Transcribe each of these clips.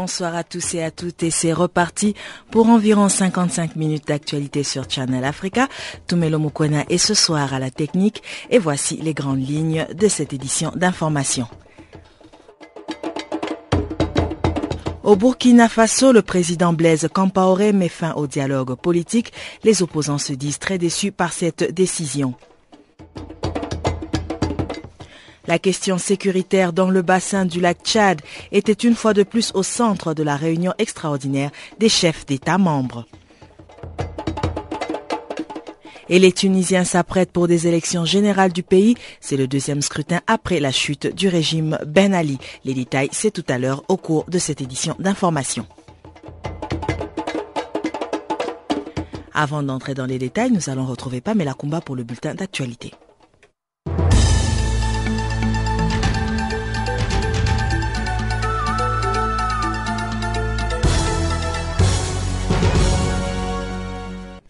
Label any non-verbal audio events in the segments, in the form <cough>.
Bonsoir à tous et à toutes et c'est reparti pour environ 55 minutes d'actualité sur Channel Africa. Tumelo Mukwena est ce soir à la technique et voici les grandes lignes de cette édition d'information. Au Burkina Faso, le président Blaise Compaoré met fin au dialogue politique. Les opposants se disent très déçus par cette décision. La question sécuritaire dans le bassin du lac Tchad était une fois de plus au centre de la réunion extraordinaire des chefs d'État membres. Et les Tunisiens s'apprêtent pour des élections générales du pays. C'est le deuxième scrutin après la chute du régime Ben Ali. Les détails, c'est tout à l'heure au cours de cette édition d'information. Avant d'entrer dans les détails, nous allons retrouver Pamela Kumba pour le bulletin d'actualité.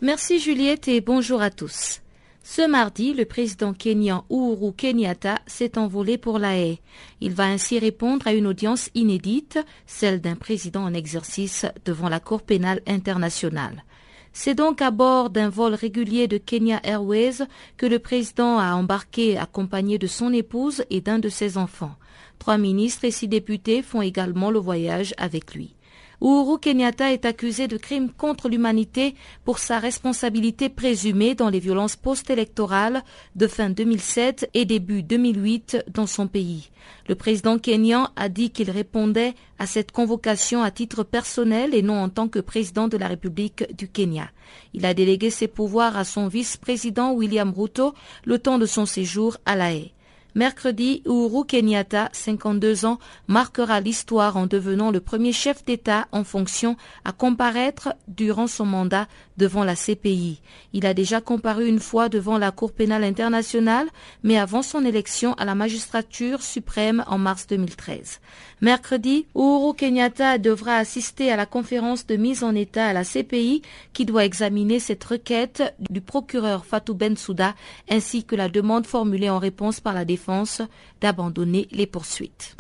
Merci Juliette et bonjour à tous. Ce mardi, le président kenyan Uhuru Kenyatta s'est envolé pour la haie. Il va ainsi répondre à une audience inédite, celle d'un président en exercice devant la Cour pénale internationale. C'est donc à bord d'un vol régulier de Kenya Airways que le président a embarqué accompagné de son épouse et d'un de ses enfants. Trois ministres et six députés font également le voyage avec lui. Uhuru Kenyatta est accusé de crimes contre l'humanité pour sa responsabilité présumée dans les violences post-électorales de fin 2007 et début 2008 dans son pays. Le président kenyan a dit qu'il répondait à cette convocation à titre personnel et non en tant que président de la République du Kenya. Il a délégué ses pouvoirs à son vice-président William Ruto le temps de son séjour à La Haye. Mercredi, Uhuru Kenyatta, 52 ans, marquera l'histoire en devenant le premier chef d'État en fonction à comparaître durant son mandat devant la CPI. Il a déjà comparu une fois devant la Cour pénale internationale, mais avant son élection à la magistrature suprême en mars 2013. Mercredi, Uhuru Kenyatta devra assister à la conférence de mise en état à la CPI qui doit examiner cette requête du procureur Fatou Bensouda ainsi que la demande formulée en réponse par la défense d'abandonner les poursuites.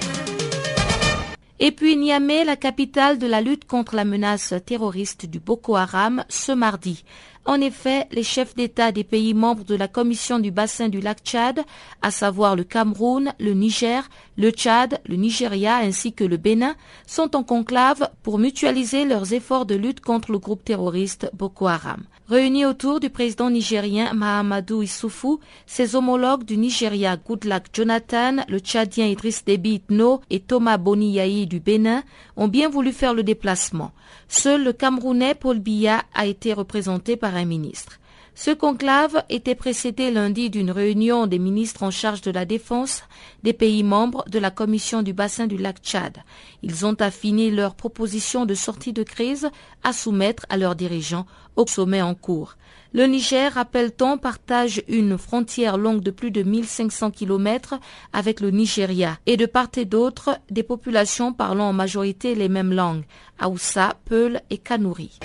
Et puis Niamey, la capitale de la lutte contre la menace terroriste du Boko Haram, ce mardi. En effet, les chefs d'État des pays membres de la Commission du bassin du lac Tchad, à savoir le Cameroun, le Niger, le Tchad, le Nigeria ainsi que le Bénin, sont en conclave pour mutualiser leurs efforts de lutte contre le groupe terroriste Boko Haram. Réunis autour du président nigérien Mahamadou Issoufou, ses homologues du Nigeria Goodluck Jonathan, le Tchadien Idriss Déby Itno et Thomas Boniyahi du Bénin ont bien voulu faire le déplacement. Seul le Camerounais Paul Biya a été représenté par un ministre. Ce conclave était précédé lundi d'une réunion des ministres en charge de la défense des pays membres de la Commission du bassin du lac Tchad. Ils ont affiné leurs propositions de sortie de crise à soumettre à leurs dirigeants au sommet en cours. Le Niger, rappelle-t-on, partage une frontière longue de plus de 1500 km avec le Nigeria et de part et d'autre des populations parlant en majorité les mêmes langues, Aoussa, Peul et Kanouri.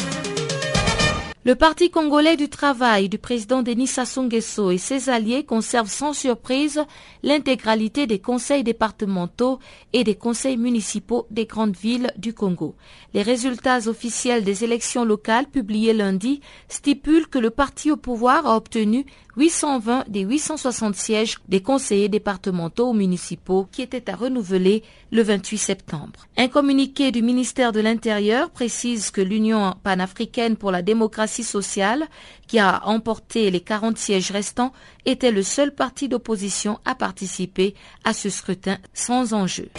Le Parti congolais du travail du président Denis Sassou Nguesso et ses alliés conservent sans surprise l'intégralité des conseils départementaux et des conseils municipaux des grandes villes du Congo. Les résultats officiels des élections locales publiés lundi stipulent que le parti au pouvoir a obtenu 820 des 860 sièges des conseillers départementaux ou municipaux qui étaient à renouveler le 28 septembre. Un communiqué du ministère de l'Intérieur précise que l'Union panafricaine pour la démocratie sociale, qui a emporté les 40 sièges restants, était le seul parti d'opposition à participer à ce scrutin sans enjeu.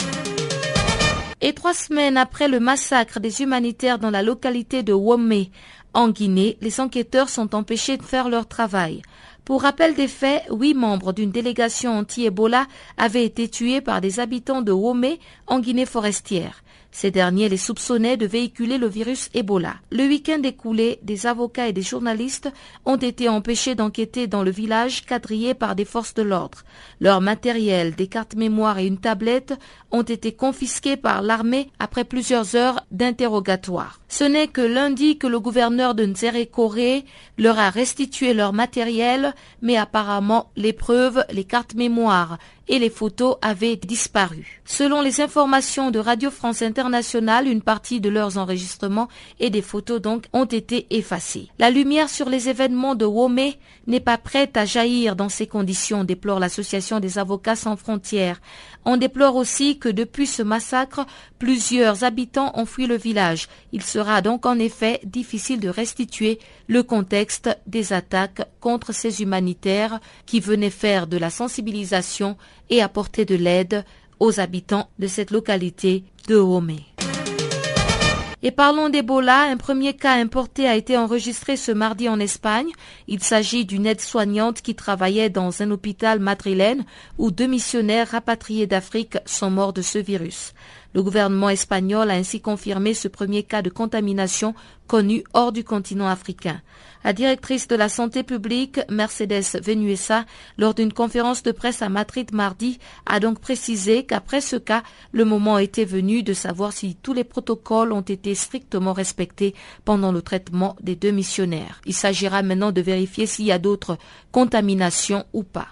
Et trois semaines après le massacre des humanitaires dans la localité de Womé, En Guinée, les enquêteurs sont empêchés de faire leur travail. Pour rappel des faits, huit membres d'une délégation anti-Ebola avaient été tués par des habitants de Womé en Guinée forestière. Ces derniers les soupçonnaient de véhiculer le virus Ebola. Le week-end écoulé, des avocats et des journalistes ont été empêchés d'enquêter dans le village quadrillé par des forces de l'ordre. Leur matériel, des cartes mémoire et une tablette ont été confisqués par l'armée après plusieurs heures d'interrogatoire. Ce n'est que lundi que le gouverneur de Nzere Koré leur a restitué leur matériel, mais apparemment les preuves, les cartes mémoire et les photos avaient disparu. Selon les informations de Radio France Internationale, une partie de leurs enregistrements et des photos donc ont été effacées. La lumière sur les événements de Womé n'est pas prête à jaillir dans ces conditions, déplore l'association des avocats sans frontières. On déplore aussi que depuis ce massacre, plusieurs habitants ont fui le village. Il sera donc en effet difficile de restituer le contexte des attaques contre ces humanitaires qui venaient faire de la sensibilisation et apporter de l'aide aux habitants de cette localité de Homé. Et parlons d'Ebola. Un premier cas importé a été enregistré ce mardi en Espagne. Il s'agit d'une aide-soignante qui travaillait dans un hôpital madrilène où deux missionnaires rapatriés d'Afrique sont morts de ce virus. Le gouvernement espagnol a ainsi confirmé ce premier cas de contamination connu hors du continent africain. La directrice de la santé publique, Mercedes Venuesa, lors d'une conférence de presse à Madrid mardi, a donc précisé qu'après ce cas, le moment était venu de savoir si tous les protocoles ont été strictement respectés pendant le traitement des deux missionnaires. Il s'agira maintenant de vérifier s'il y a d'autres contaminations ou pas.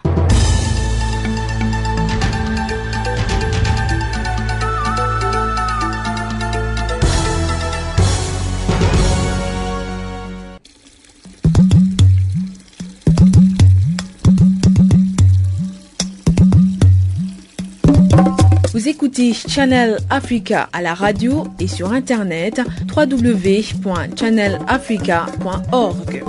Vous écoutez Channel Africa à la radio et sur internet www.channelafrica.org.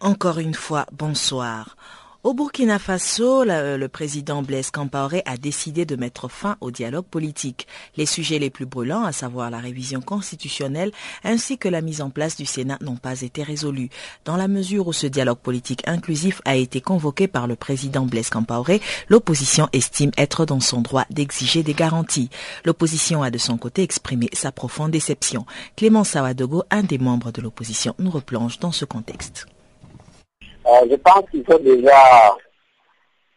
Encore une fois, bonsoir. Au Burkina Faso, le président Blaise Campaoré a décidé de mettre fin au dialogue politique. Les sujets les plus brûlants, à savoir la révision constitutionnelle ainsi que la mise en place du Sénat, n'ont pas été résolus. Dans la mesure où ce dialogue politique inclusif a été convoqué par le président Blaise Campaoré, l'opposition estime être dans son droit d'exiger des garanties. L'opposition a de son côté exprimé sa profonde déception. Clément Sawadogo, un des membres de l'opposition, nous replonge dans ce contexte. Euh, je pense qu'il faut déjà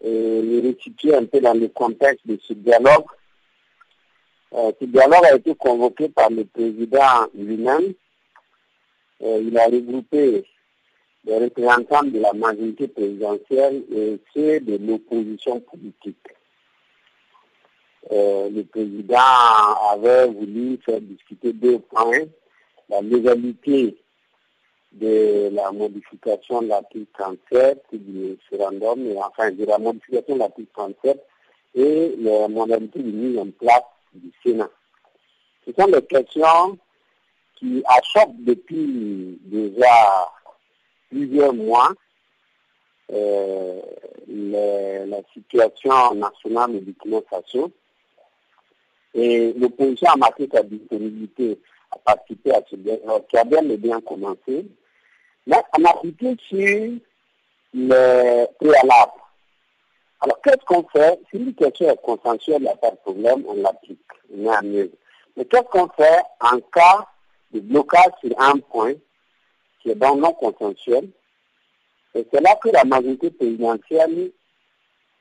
euh, le resituer un peu dans le contexte de ce dialogue. Euh, ce dialogue a été convoqué par le président lui-même. il a regroupé les représentants de la majorité présidentielle et ceux de l'opposition politique. le président avait voulu faire discuter deux points, la légalité de la modification de l'article 37 du référendum, enfin de la modification de l'article 37 et la modalité de mise en place du Sénat. Ce sont des questions qui achoppent depuis déjà plusieurs mois euh, la situation nationale de Burkina Faso et l'opposition a marqué sa disponibilité à participer à ce dialogue qui a bien et bien commencé mais on a appliqué sur le préalable. Alors, qu'est-ce qu'on fait? Si une question est consensuelle, il n'y a pas de problème, on l'applique, on est mieux. Mais qu'est-ce qu'on fait en cas de blocage sur un point qui est dans non consensuel? Et c'est là que la majorité présidentielle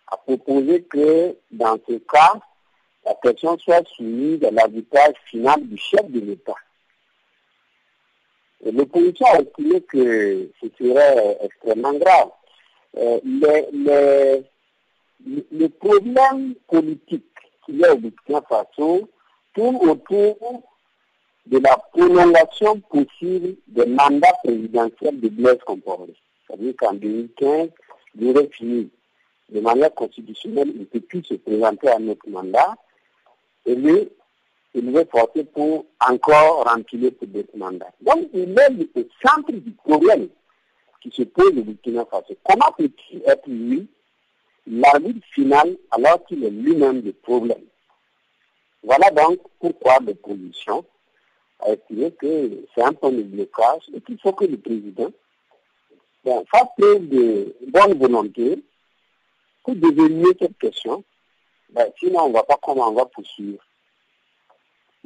a proposé que, dans ce cas, la question soit soumise à l'arbitrage final du chef de l'État. L'opposition a estimé que ce serait extrêmement grave. Euh, le, problème politique qu'il y a au Burkina Faso tourne autour de la prolongation possible des mandats présidentiels de Blaise Compaoré. C'est-à-dire qu'en 2015, il aurait fini. De manière constitutionnelle, il ne peut plus se présenter à notre mandat. Et il va forcer pour encore remplir ce mandats. Donc, il est le centre du problème qui se pose au Burkina Faso. Comment peut-il être lui l'arbitre final alors qu'il est lui-même le problème? Voilà donc pourquoi l'opposition a estimé que c'est un point de blocage et qu'il faut que le président fasse de bonne volonté pour devenir cette question. Ben, sinon, on ne voit pas comment on va poursuivre.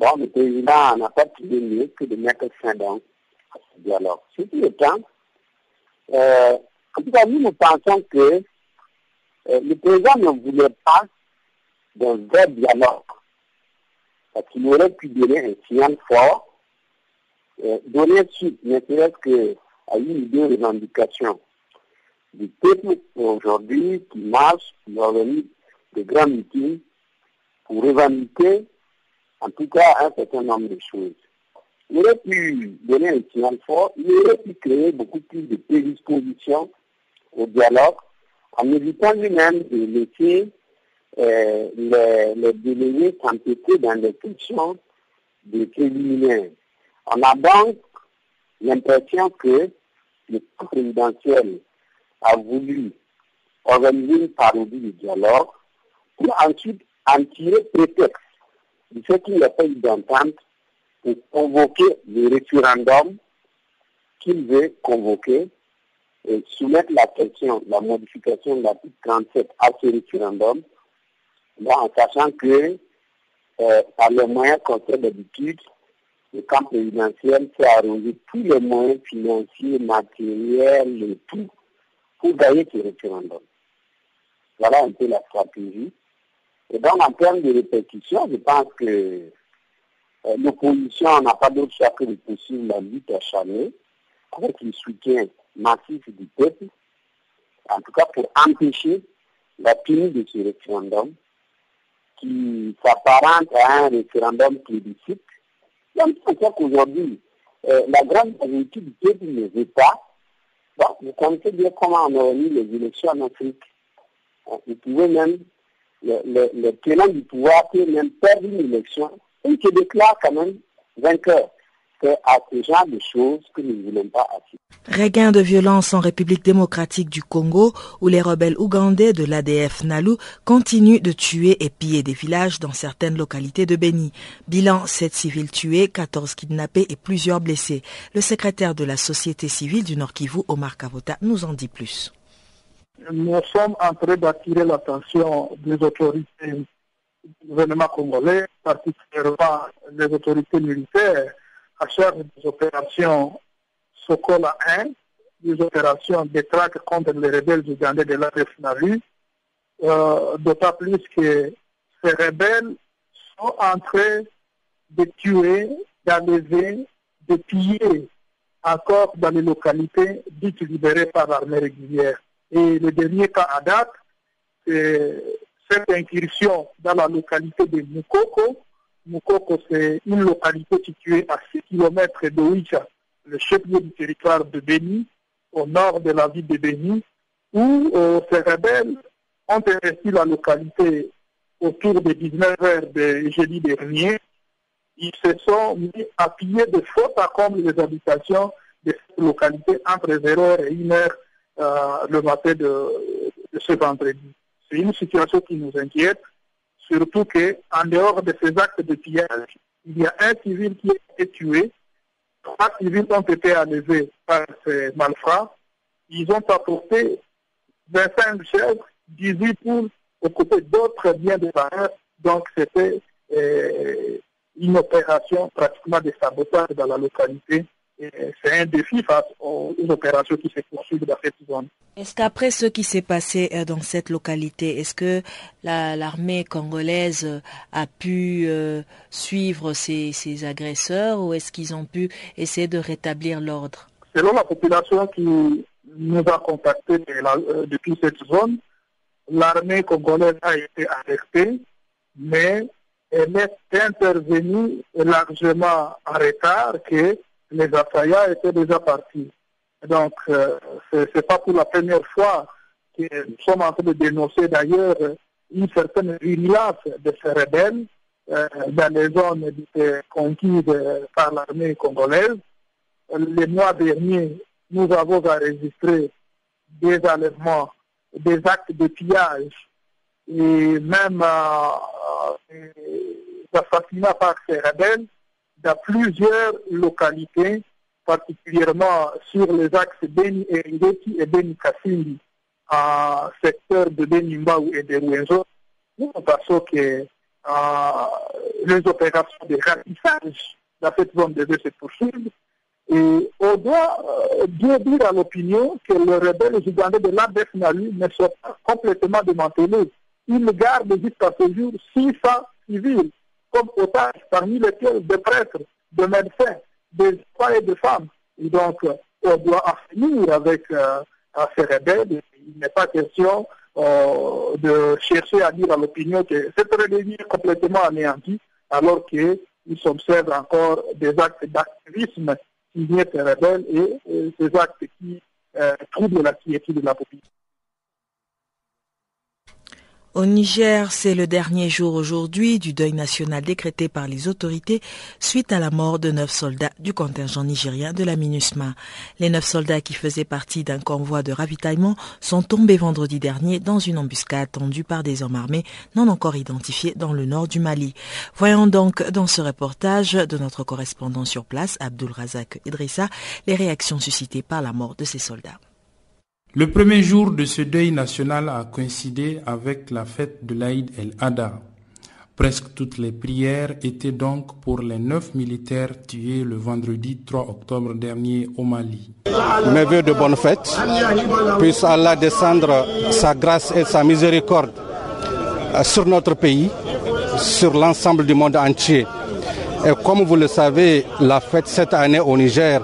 Bon, le président n'a pas trouvé mieux que de mettre fin dans ce dialogue. Le temps. Euh, en tout cas, nous, nous pensons que euh, le président ne voulait pas d'un vrai dialogue. Parce qu'il aurait pu donner un signal fort, euh, donner suite, ne serait-ce qu'à une idée de revendication du peuple aujourd'hui qui marche, qui organise de grands meetings pour revendiquer en tout cas un certain nombre de choses. Il aurait pu donner un signal fort, il aurait pu créer beaucoup plus de prédispositions au dialogue en évitant lui-même de laisser euh, les, délégués dans les questions des préliminaires. On a donc l'impression que le présidentiel a voulu organiser une parodie du dialogue pour ensuite en tirer prétexte du fait qu'il n'y a pas eu d'entente pour convoquer le référendum qu'il veut convoquer et soumettre la question, la modification de l'article 37 à ce référendum, en sachant que euh, par les moyens qu'on fait d'habitude, le camp présidentiel s'est arrosé tous les moyens financiers, matériels et tout pour gagner ce référendum. Voilà un peu la stratégie. Et donc, en termes de répétition, je pense que euh, l'opposition n'a pas d'autre choix que de poursuivre la lutte acharnée avec le soutien massif du peuple, en tout cas pour empêcher la tenue de ce référendum qui s'apparente à un référendum plébiscite. Donc, c'est qu'aujourd'hui, euh, la grande majorité du peuple ne veut pas. Vous connaissez bien comment on a mis les élections en Afrique. Vous pouvez même le, le, le tenant du pouvoir peut même perdre une élection et se déclare quand même vainqueur. C'est à ce genre de choses que nous ne voulons pas assister. Regain de violence en République démocratique du Congo, où les rebelles ougandais de l'ADF Nalu continuent de tuer et piller des villages dans certaines localités de Beni. Bilan 7 civils tués, 14 kidnappés et plusieurs blessés. Le secrétaire de la société civile du Nord Kivu, Omar Kavota, nous en dit plus nous sommes en train d'attirer l'attention des autorités du gouvernement congolais, particulièrement les autorités militaires, à charge des opérations Sokola 1, des opérations de traque contre les rebelles ougandais de la Nalu, euh, d'autant plus que ces rebelles sont en train de tuer, d'enlever, de piller encore dans les localités dites libérées par l'armée régulière. Et le dernier cas à date, c'est cette incursion dans la localité de Mukoko. Mukoko, c'est une localité située à 6 km de le chef-lieu du territoire de Beni, au nord de la ville de Beni, où euh, ces rebelles ont investi la localité autour de 19 heures de jeudi dernier. Ils se sont mis à piller de faute à comble les habitations de cette localité entre 0h et 1h euh, le matin de, ce vendredi. C'est une situation qui nous inquiète, surtout qu'en dehors de ces actes de pillage, il y a un civil qui a été tué, trois civils ont été enlevés par ces malfrats, ils ont apporté 25 chèvres, 18 poules, aux côtés d'autres biens de valeur, donc c'était euh, une opération pratiquement de sabotage dans la localité c'est un défi face aux opérations qui se poursuivent dans cette zone. Est-ce qu'après ce qui s'est passé euh, dans cette localité, est-ce que l'armée congolaise euh, a pu euh, suivre ces, agresseurs ou est-ce qu'ils ont pu essayer de rétablir l'ordre? Selon la population qui nous a contactés depuis cette zone, l'armée congolaise a été alertée, mais elle est intervenue largement en retard que les assaillants étaient déjà partis. Donc, euh, ce n'est pas pour la première fois que nous sommes en train de dénoncer d'ailleurs une certaine violence de ces rebelles euh, dans les zones conquises par l'armée congolaise. Le mois dernier, nous avons enregistré des enlèvements des actes de pillage et même d'assassinat par ces rebelles dans plusieurs localités, particulièrement sur les axes Beni Eringeti et Beni Kassindi, en secteur de Beni Mbaou et de Ruenzo. Nous pensons que les opérations de ratissage dans cette zone devaient se poursuivre. Et on doit euh, bien dire à l'opinion que les rebelles ougandais de l'ADF Nalu ne sont pas complètement démantelés. Ils gardent jusqu'à ce jour 600 civils comme otages, parmi lesquels des prêtres, des médecins, des femmes et des femmes. Et donc, on doit en finir avec euh, ces rebelles. Il n'est pas question euh, de chercher à dire à l'opinion que cette rébellion est complètement anéantie, alors qu'il s'observe encore des actes d'activisme qui viennent ces rebelles et, ces actes qui euh, troublent la quiétude de la population. Au Niger, c'est le dernier jour aujourd'hui du deuil national décrété par les autorités suite à la mort de neuf soldats du contingent nigérien de la MINUSMA. Les neuf soldats qui faisaient partie d'un convoi de ravitaillement sont tombés vendredi dernier dans une embuscade tendue par des hommes armés non encore identifiés dans le nord du Mali. Voyons donc dans ce reportage de notre correspondant sur place, Abdul Razak Idrissa, les réactions suscitées par la mort de ces soldats. Le premier jour de ce deuil national a coïncidé avec la fête de l'Aïd el-Adha. Presque toutes les prières étaient donc pour les neuf militaires tués le vendredi 3 octobre dernier au Mali. Mes voeux de bonne fête, puisse Allah descendre sa grâce et sa miséricorde sur notre pays, sur l'ensemble du monde entier. Et comme vous le savez, la fête cette année au Niger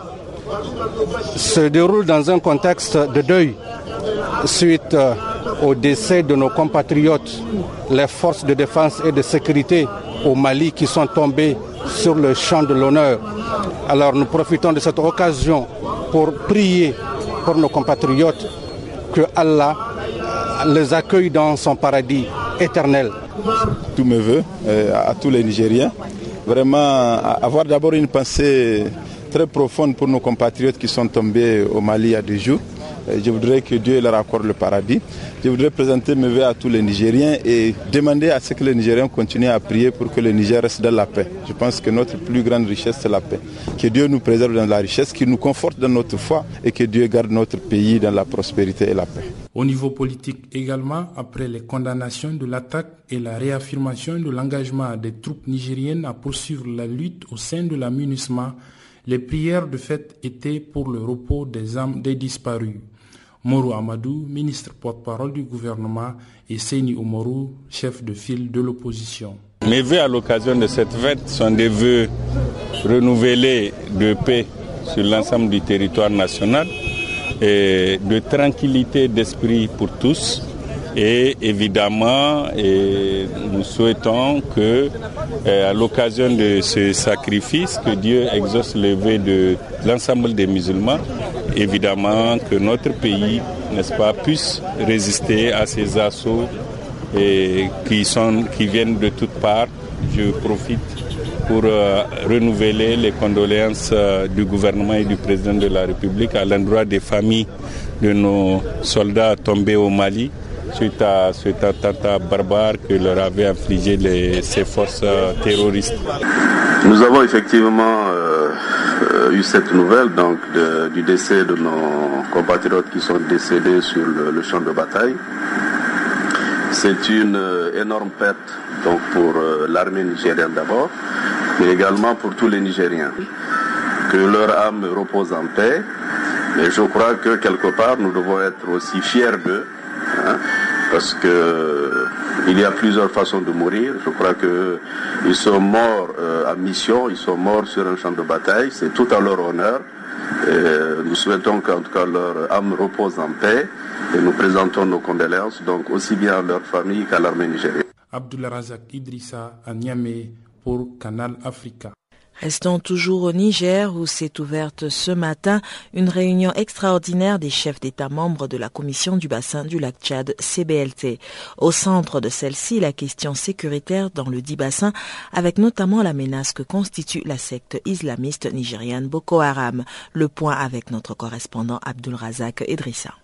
se déroule dans un contexte de deuil suite euh, au décès de nos compatriotes, les forces de défense et de sécurité au Mali qui sont tombées sur le champ de l'honneur. Alors nous profitons de cette occasion pour prier pour nos compatriotes que Allah les accueille dans son paradis éternel. Tous mes voeux euh, à tous les Nigériens, vraiment avoir d'abord une pensée très profonde pour nos compatriotes qui sont tombés au Mali il y a deux jours. Je voudrais que Dieu leur accorde le paradis. Je voudrais présenter mes voeux à tous les Nigériens et demander à ce que les Nigériens continuent à prier pour que le Niger reste dans la paix. Je pense que notre plus grande richesse, c'est la paix. Que Dieu nous préserve dans la richesse, qu'il nous conforte dans notre foi et que Dieu garde notre pays dans la prospérité et la paix. Au niveau politique également, après les condamnations de l'attaque et la réaffirmation de l'engagement des troupes nigériennes à poursuivre la lutte au sein de la MINUSMA, les prières de fête étaient pour le repos des âmes des disparus. Moro Amadou, ministre porte-parole du gouvernement, et Seini Omoru, chef de file de l'opposition. Mes vœux à l'occasion de cette fête sont des vœux renouvelés de paix sur l'ensemble du territoire national et de tranquillité d'esprit pour tous et évidemment, nous souhaitons que, euh, à l'occasion de ce sacrifice, que Dieu exauce le vœu de l'ensemble des musulmans. Évidemment, que notre pays, n'est-ce pas, puisse résister à ces assauts qui viennent de toutes parts. Je profite pour euh, renouveler les condoléances euh, du gouvernement et du président de la République à l'endroit des familles de nos soldats tombés au Mali suite à cet attentat barbare que leur avaient infligé les, ces forces euh, terroristes. Nous avons effectivement euh, euh, eu cette nouvelle donc, du décès de nos compatriotes qui sont décédés sur le, champ de bataille. C'est une énorme perte donc, pour l'armée nigérienne d'abord, mais également pour tous les Nigériens. Que leur âme repose en paix. Mais je crois que quelque part, nous devons être aussi fiers d'eux. Parce que il y a plusieurs façons de mourir. Je crois qu'ils sont morts euh, à mission, ils sont morts sur un champ de bataille, c'est tout à leur honneur. nous souhaitons qu'en tout cas leur âme repose en paix et nous présentons nos condoléances donc aussi bien à leur famille qu'à l'armée nigérienne. Abdullah Razak Idrissa à Niamey pour Canal Africa. Restons toujours au Niger où s'est ouverte ce matin une réunion extraordinaire des chefs d'État membres de la Commission du bassin du lac Tchad CBLT. Au centre de celle-ci, la question sécuritaire dans le dit bassin avec notamment la menace que constitue la secte islamiste nigériane Boko Haram. Le point avec notre correspondant Abdul Razak Idrissa.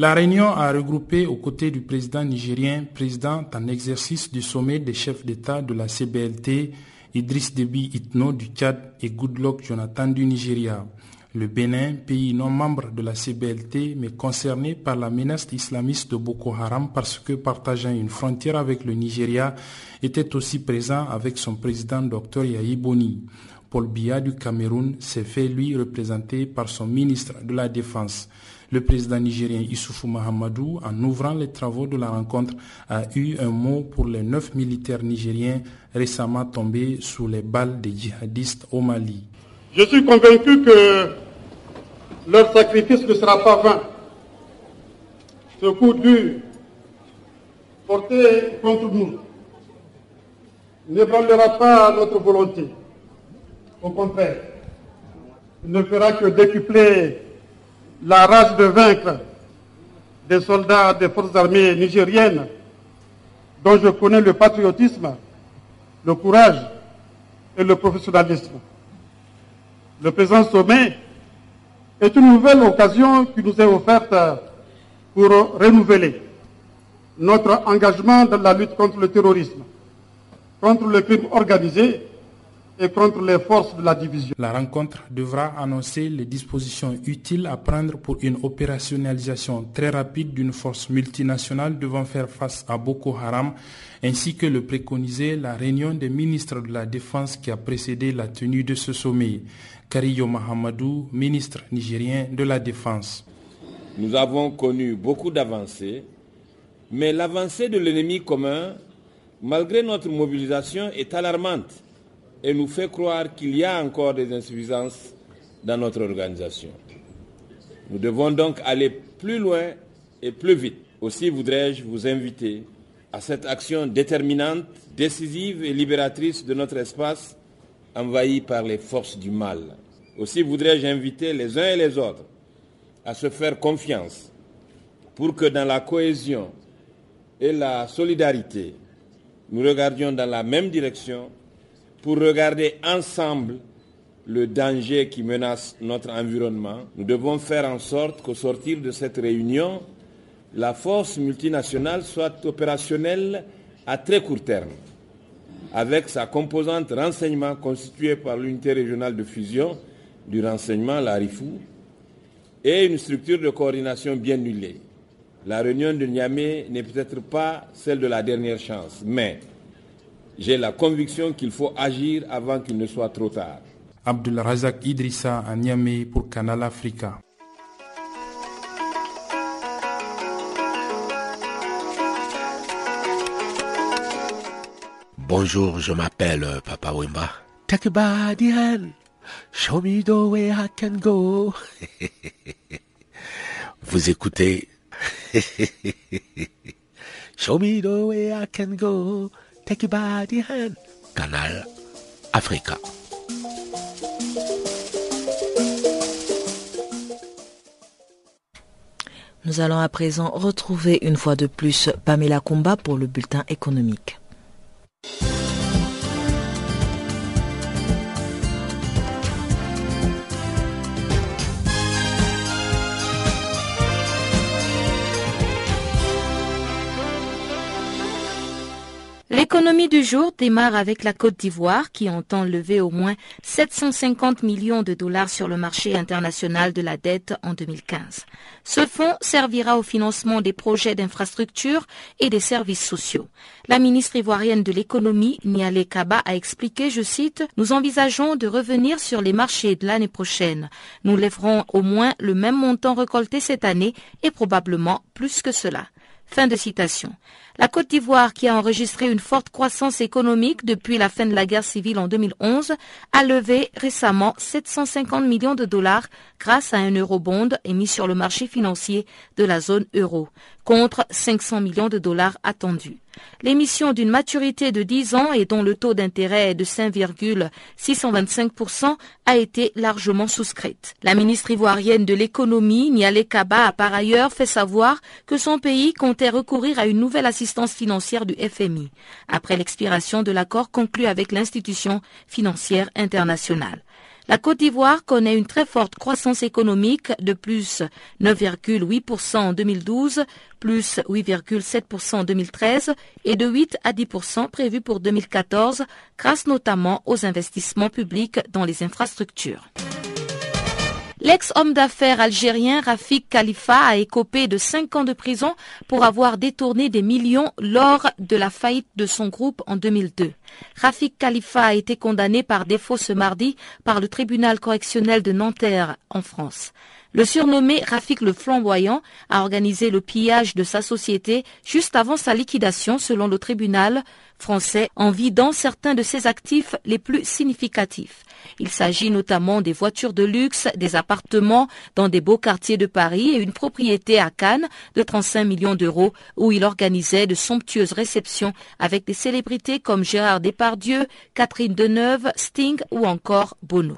La réunion a regroupé aux côtés du président nigérien, président en exercice du sommet des chefs d'État de la CBLT, Idriss Déby Itno du Tchad et Goodluck Jonathan du Nigeria. Le Bénin, pays non membre de la CBLT mais concerné par la menace islamiste de Boko Haram parce que partageant une frontière avec le Nigeria, était aussi présent avec son président Dr Yahi Boni. Paul Biya du Cameroun s'est fait lui représenter par son ministre de la Défense. Le président nigérien Issoufou Mahamadou, en ouvrant les travaux de la rencontre, a eu un mot pour les neuf militaires nigériens récemment tombés sous les balles des djihadistes au Mali. Je suis convaincu que leur sacrifice ne sera pas vain. Ce coup dur porté contre nous n'ébranlera pas notre volonté. Au contraire, il ne fera que décupler la rage de vaincre des soldats des forces armées nigériennes dont je connais le patriotisme, le courage et le professionnalisme. Le présent sommet est une nouvelle occasion qui nous est offerte pour renouveler notre engagement dans la lutte contre le terrorisme, contre le crime organisé et contre les forces de la division. La rencontre devra annoncer les dispositions utiles à prendre pour une opérationnalisation très rapide d'une force multinationale devant faire face à Boko Haram, ainsi que le préconisait la réunion des ministres de la Défense qui a précédé la tenue de ce sommet. Kariyo Mahamadou, ministre nigérien de la Défense. Nous avons connu beaucoup d'avancées, mais l'avancée de l'ennemi commun, malgré notre mobilisation, est alarmante et nous fait croire qu'il y a encore des insuffisances dans notre organisation. Nous devons donc aller plus loin et plus vite. Aussi voudrais-je vous inviter à cette action déterminante, décisive et libératrice de notre espace envahi par les forces du mal. Aussi voudrais-je inviter les uns et les autres à se faire confiance pour que dans la cohésion et la solidarité, nous regardions dans la même direction pour regarder ensemble le danger qui menace notre environnement, nous devons faire en sorte qu'au sortir de cette réunion, la force multinationale soit opérationnelle à très court terme, avec sa composante renseignement constituée par l'unité régionale de fusion du renseignement, la RIFU, et une structure de coordination bien huilée. La réunion de Niamey n'est peut-être pas celle de la dernière chance, mais j'ai la conviction qu'il faut agir avant qu'il ne soit trop tard. Abdul Razak Idrissa à Niamey pour Canal Africa. Bonjour, je m'appelle euh, Papa Wimba. Take a body hand. Show me the way I can go. <laughs> Vous écoutez? <laughs> Show me the way I can go. Take you by the hand. Canal Africa. Nous allons à présent retrouver une fois de plus Pamela Kumba pour le bulletin économique. L'économie du jour démarre avec la Côte d'Ivoire qui entend lever au moins 750 millions de dollars sur le marché international de la dette en 2015. Ce fonds servira au financement des projets d'infrastructure et des services sociaux. La ministre ivoirienne de l'économie, Niale Kaba, a expliqué, je cite, Nous envisageons de revenir sur les marchés de l'année prochaine. Nous lèverons au moins le même montant récolté cette année et probablement plus que cela. Fin de citation. La Côte d'Ivoire, qui a enregistré une forte croissance économique depuis la fin de la guerre civile en 2011, a levé récemment 750 millions de dollars grâce à un eurobond émis sur le marché financier de la zone euro, contre 500 millions de dollars attendus. L'émission d'une maturité de 10 ans et dont le taux d'intérêt est de 5,625% a été largement souscrite. La ministre ivoirienne de l'économie, Niale Kaba, a par ailleurs fait savoir que son pays comptait recourir à une nouvelle assistance financière du FMI, après l'expiration de l'accord conclu avec l'institution financière internationale. La Côte d'Ivoire connaît une très forte croissance économique de plus 9,8% en 2012, plus 8,7% en 2013 et de 8 à 10% prévus pour 2014 grâce notamment aux investissements publics dans les infrastructures. L'ex-homme d'affaires algérien Rafik Khalifa a écopé de 5 ans de prison pour avoir détourné des millions lors de la faillite de son groupe en 2002. Rafik Khalifa a été condamné par défaut ce mardi par le tribunal correctionnel de Nanterre en France. Le surnommé Rafik le Flamboyant a organisé le pillage de sa société juste avant sa liquidation selon le tribunal français en vidant certains de ses actifs les plus significatifs. Il s'agit notamment des voitures de luxe, des appartements dans des beaux quartiers de Paris et une propriété à Cannes de 35 millions d'euros où il organisait de somptueuses réceptions avec des célébrités comme Gérard Depardieu, Catherine Deneuve, Sting ou encore Bono.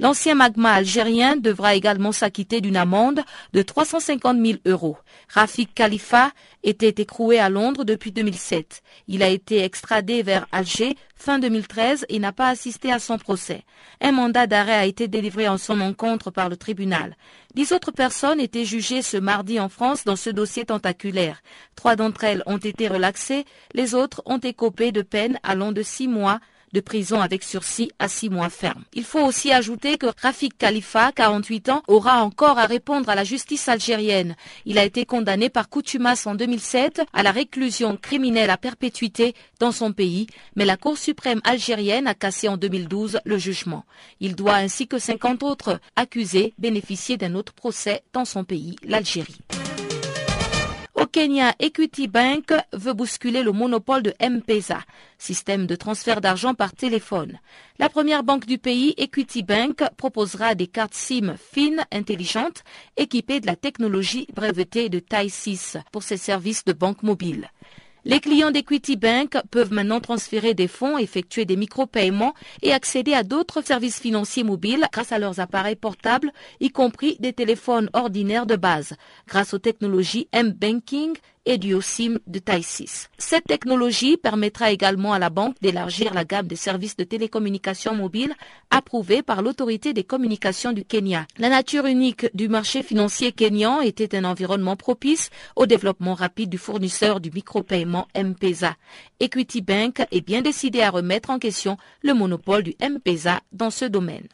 L'ancien magma algérien devra également s'acquitter d'une amende de 350 000 euros. Rafik Khalifa était écroué à Londres depuis 2007. Il a été extradé vers Alger fin 2013 et n'a pas assisté à son procès. Un mandat d'arrêt a été délivré en son encontre par le tribunal. Dix autres personnes étaient jugées ce mardi en France dans ce dossier tentaculaire. Trois d'entre elles ont été relaxées, les autres ont écopé de peines allant de six mois de prison avec sursis à six mois ferme. Il faut aussi ajouter que Rafik Khalifa, 48 ans, aura encore à répondre à la justice algérienne. Il a été condamné par Coutumas en 2007 à la réclusion criminelle à perpétuité dans son pays, mais la Cour suprême algérienne a cassé en 2012 le jugement. Il doit ainsi que 50 autres accusés bénéficier d'un autre procès dans son pays, l'Algérie. Au Kenya, Equity Bank veut bousculer le monopole de M-Pesa, système de transfert d'argent par téléphone. La première banque du pays, Equity Bank, proposera des cartes SIM fines, intelligentes, équipées de la technologie brevetée de taille 6 pour ses services de banque mobile. Les clients d'Equity Bank peuvent maintenant transférer des fonds, effectuer des micro-paiements et accéder à d'autres services financiers mobiles grâce à leurs appareils portables, y compris des téléphones ordinaires de base, grâce aux technologies M-Banking et du OSIM de taille 6. Cette technologie permettra également à la banque d'élargir la gamme des services de télécommunications mobiles approuvés par l'autorité des communications du Kenya. La nature unique du marché financier kenyan était un environnement propice au développement rapide du fournisseur du micro-paiement M-Pesa. Equity Bank est bien décidé à remettre en question le monopole du M-Pesa dans ce domaine.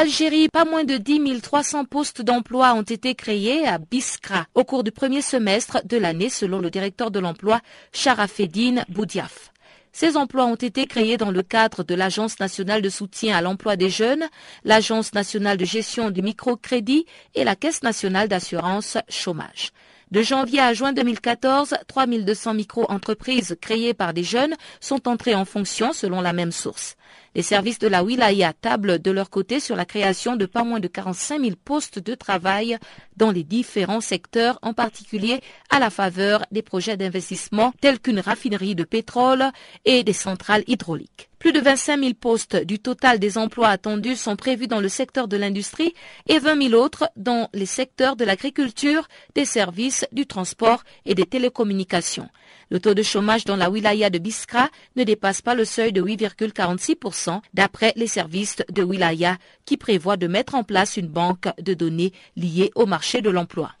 Algérie, pas moins de 10 300 postes d'emploi ont été créés à Biskra au cours du premier semestre de l'année selon le directeur de l'emploi Sharafeddine Boudiaf. Ces emplois ont été créés dans le cadre de l'Agence nationale de soutien à l'emploi des jeunes, l'Agence nationale de gestion du microcrédit et la Caisse nationale d'assurance chômage. De janvier à juin 2014, 3200 micro-entreprises créées par des jeunes sont entrées en fonction selon la même source. Les services de la Wilaya tablent de leur côté sur la création de pas moins de 45 000 postes de travail dans les différents secteurs, en particulier à la faveur des projets d'investissement tels qu'une raffinerie de pétrole et des centrales hydrauliques. Plus de 25 000 postes du total des emplois attendus sont prévus dans le secteur de l'industrie et 20 000 autres dans les secteurs de l'agriculture, des services, du transport et des télécommunications. Le taux de chômage dans la wilaya de Biskra ne dépasse pas le seuil de 8,46% d'après les services de wilaya qui prévoient de mettre en place une banque de données liée au marché de l'emploi.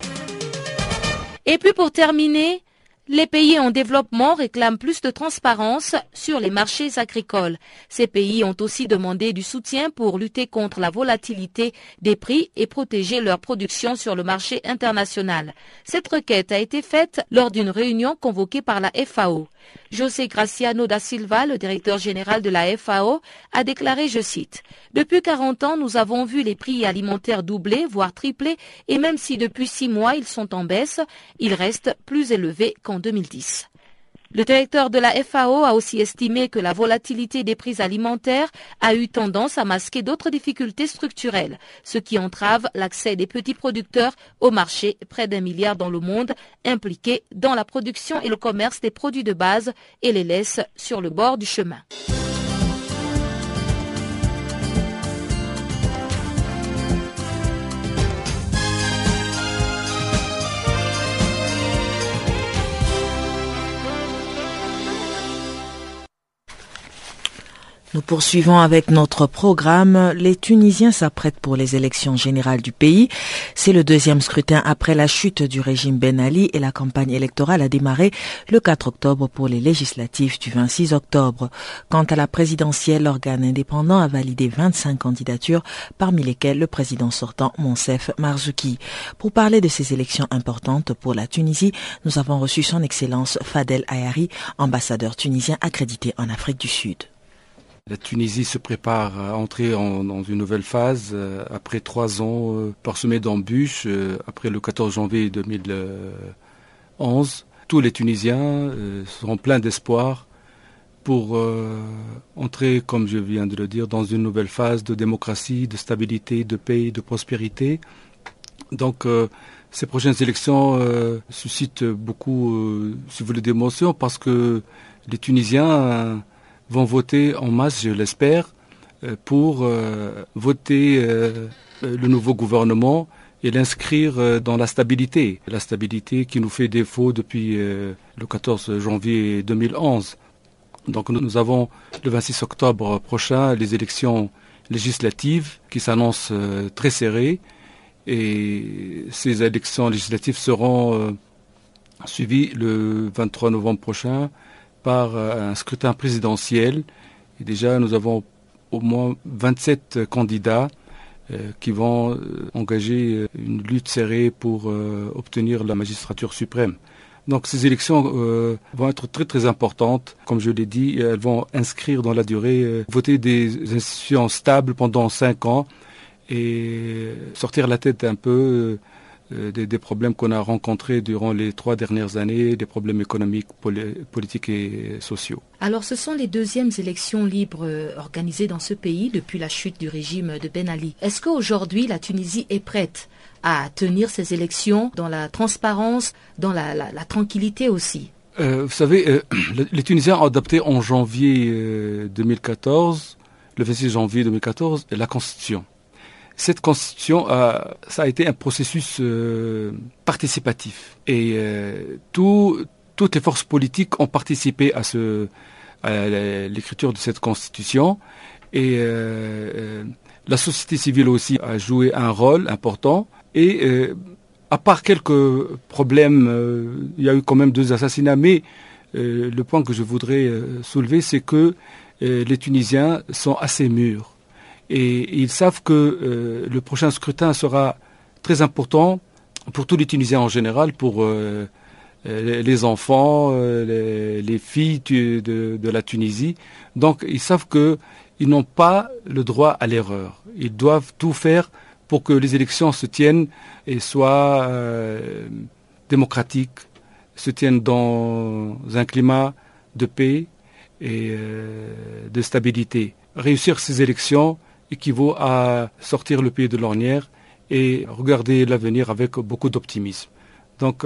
Et puis pour terminer, les pays en développement réclament plus de transparence sur les marchés agricoles. Ces pays ont aussi demandé du soutien pour lutter contre la volatilité des prix et protéger leur production sur le marché international. Cette requête a été faite lors d'une réunion convoquée par la FAO. José Graciano da Silva, le directeur général de la FAO, a déclaré, je cite, Depuis 40 ans, nous avons vu les prix alimentaires doubler, voire tripler, et même si depuis six mois ils sont en baisse, ils restent plus élevés qu'en 2010. Le directeur de la FAO a aussi estimé que la volatilité des prix alimentaires a eu tendance à masquer d'autres difficultés structurelles, ce qui entrave l'accès des petits producteurs au marché, près d'un milliard dans le monde, impliqués dans la production et le commerce des produits de base et les laisse sur le bord du chemin. Nous poursuivons avec notre programme. Les Tunisiens s'apprêtent pour les élections générales du pays. C'est le deuxième scrutin après la chute du régime Ben Ali et la campagne électorale a démarré le 4 octobre pour les législatives du 26 octobre. Quant à la présidentielle, l'organe indépendant a validé 25 candidatures, parmi lesquelles le président sortant Monsef Marzouki. Pour parler de ces élections importantes pour la Tunisie, nous avons reçu son Excellence Fadel Ayari, ambassadeur tunisien accrédité en Afrique du Sud. La Tunisie se prépare à entrer dans une nouvelle phase euh, après trois ans euh, parsemés d'embûches. Euh, après le 14 janvier 2011, tous les Tunisiens seront pleins d'espoir pour entrer, comme je viens de le dire, dans une nouvelle phase de démocratie, de stabilité, de paix, de prospérité. Donc, ces prochaines élections suscitent beaucoup, si vous voulez, d'émotions parce que les Tunisiens vont voter en masse, je l'espère, euh, pour euh, voter euh, le nouveau gouvernement et l'inscrire dans la stabilité, la stabilité qui nous fait défaut depuis le 14 janvier 2011. Donc nous avons le 26 octobre prochain les élections législatives qui s'annoncent très serrées et ces élections législatives seront suivies le 23 novembre prochain par euh, un scrutin présidentiel. Déjà, nous avons au moins 27 candidats euh, qui vont euh, engager une lutte serrée pour obtenir la magistrature suprême. Donc ces élections vont être très très importantes. Comme je l'ai dit, elles vont inscrire dans la durée, voter des institutions stables pendant cinq ans et sortir la tête un peu euh, des, problèmes qu'on a rencontrés durant les trois dernières années, des problèmes économiques, politiques et sociaux. Alors ce sont les deuxièmes élections libres euh, organisées dans ce pays depuis la chute du régime de Ben Ali. Est-ce qu'aujourd'hui la Tunisie est prête à tenir ces élections dans la transparence, dans la, tranquillité aussi? Euh, Vous savez, <clears throat> les Tunisiens ont adopté en janvier 2014, le 26 janvier 2014, la Constitution cette constitution, ça a été un processus euh, participatif. Et euh, toutes les forces politiques ont participé à, ce, l'écriture de cette constitution. Et euh, la société civile aussi a joué un rôle important. Et à part quelques problèmes, il y a eu quand même deux assassinats, mais le point que je voudrais soulever, c'est que les Tunisiens sont assez mûrs et ils savent que euh, le prochain scrutin sera très important pour tous les Tunisiens en général, pour euh, euh, les enfants, les, filles de, la Tunisie. Donc ils savent qu'ils n'ont pas le droit à l'erreur. Ils doivent tout faire pour que les élections se tiennent et soient démocratiques, se tiennent dans un climat de paix et de stabilité. Réussir ces élections, équivaut à sortir le pays de l'ornière et regarder l'avenir avec beaucoup d'optimisme. Donc,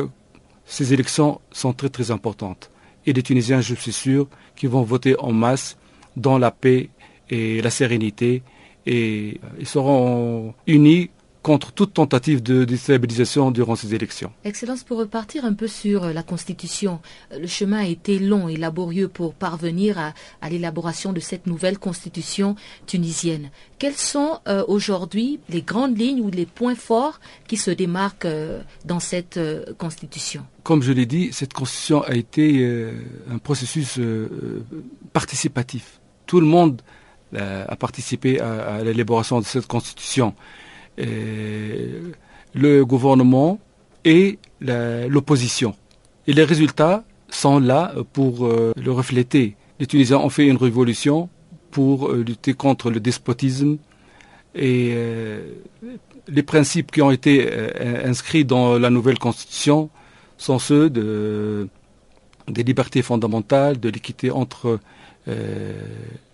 ces élections sont très très importantes. Et les Tunisiens, je suis sûr, qui vont voter en masse dans la paix et la sérénité et ils seront unis contre toute tentative de déstabilisation durant ces élections. Excellence, pour repartir un peu sur euh, la Constitution, euh, le chemin a été long et laborieux pour parvenir à, l'élaboration de cette nouvelle Constitution tunisienne. Quelles sont euh, aujourd'hui les grandes lignes ou les points forts qui se démarquent dans cette Constitution? Comme je l'ai dit, cette Constitution a été un processus participatif. Tout le monde a participé à l'élaboration de cette Constitution. Euh, le gouvernement et l'opposition. Et les résultats sont là pour euh, le refléter. Les Tunisiens ont fait une révolution pour euh, lutter contre le despotisme et les principes qui ont été inscrits dans la nouvelle constitution sont ceux de, des libertés fondamentales, de l'équité entre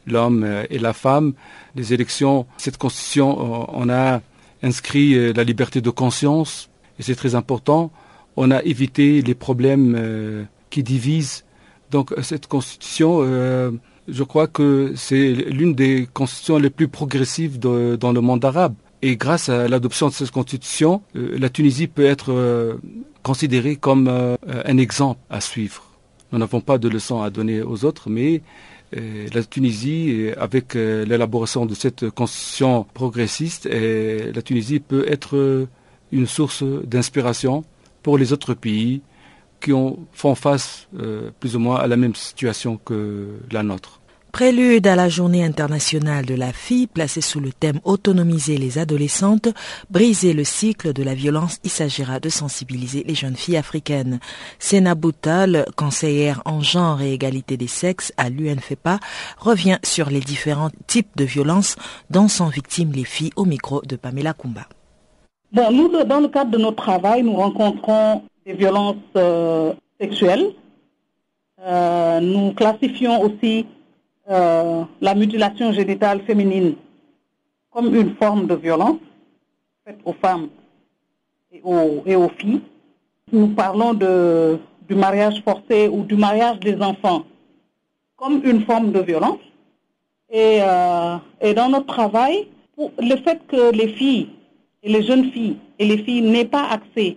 l'homme et la femme. Les élections, cette constitution, on a inscrit euh, la liberté de conscience, et c'est très important. On a évité les problèmes euh, qui divisent. Donc euh, cette constitution, je crois que c'est l'une des constitutions les plus progressives dans le monde arabe. Et grâce à l'adoption de cette constitution, la Tunisie peut être considérée comme un exemple à suivre. Nous n'avons pas de leçons à donner aux autres, mais la Tunisie, avec l'élaboration de cette constitution progressiste, la Tunisie peut être une source d'inspiration pour les autres pays qui ont, font face plus ou moins à la même situation que la nôtre. Prélude à la journée internationale de la fille placée sous le thème Autonomiser les adolescentes, briser le cycle de la violence, il s'agira de sensibiliser les jeunes filles africaines. Sena Boutal, conseillère en genre et égalité des sexes à l'UNFEPA, revient sur les différents types de violences dont sont victimes les filles au micro de Pamela Kumba. Bon, nous, dans le cadre de notre travail, nous rencontrons des violences euh, sexuelles. Euh, nous classifions aussi euh, la mutilation génitale féminine comme une forme de violence faite aux femmes et aux, filles. Nous parlons de, du mariage forcé ou du mariage des enfants comme une forme de violence. Et, euh, et dans notre travail, le fait que les filles et les jeunes filles et les filles n'aient pas accès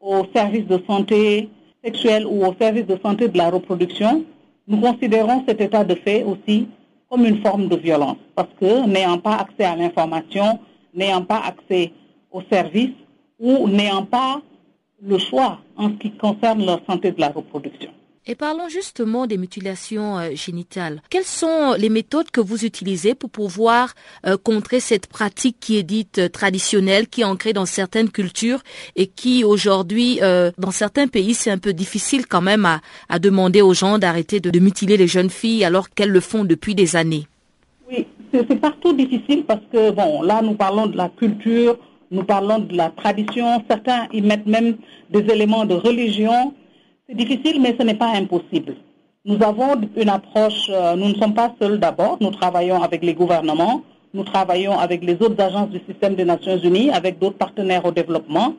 aux services de santé sexuelle ou aux services de santé de la reproduction, nous considérons cet état de fait aussi comme une forme de violence, parce que n'ayant pas accès à l'information, n'ayant pas accès aux services ou n'ayant pas le choix en ce qui concerne leur santé de la reproduction. Et parlons justement des mutilations euh, génitales. Quelles sont les méthodes que vous utilisez pour pouvoir euh, contrer cette pratique qui est dite euh, traditionnelle, qui est ancrée dans certaines cultures et qui aujourd'hui, dans certains pays, c'est un peu difficile quand même à, demander aux gens d'arrêter de, mutiler les jeunes filles alors qu'elles le font depuis des années? Oui, c'est partout difficile parce que, bon, là, nous parlons de la culture, nous parlons de la tradition, certains y mettent même des éléments de religion. C'est difficile, mais ce n'est pas impossible. Nous avons une approche, euh, nous ne sommes pas seuls d'abord, nous travaillons avec les gouvernements, nous travaillons avec les autres agences du système des Nations Unies, avec d'autres partenaires au développement,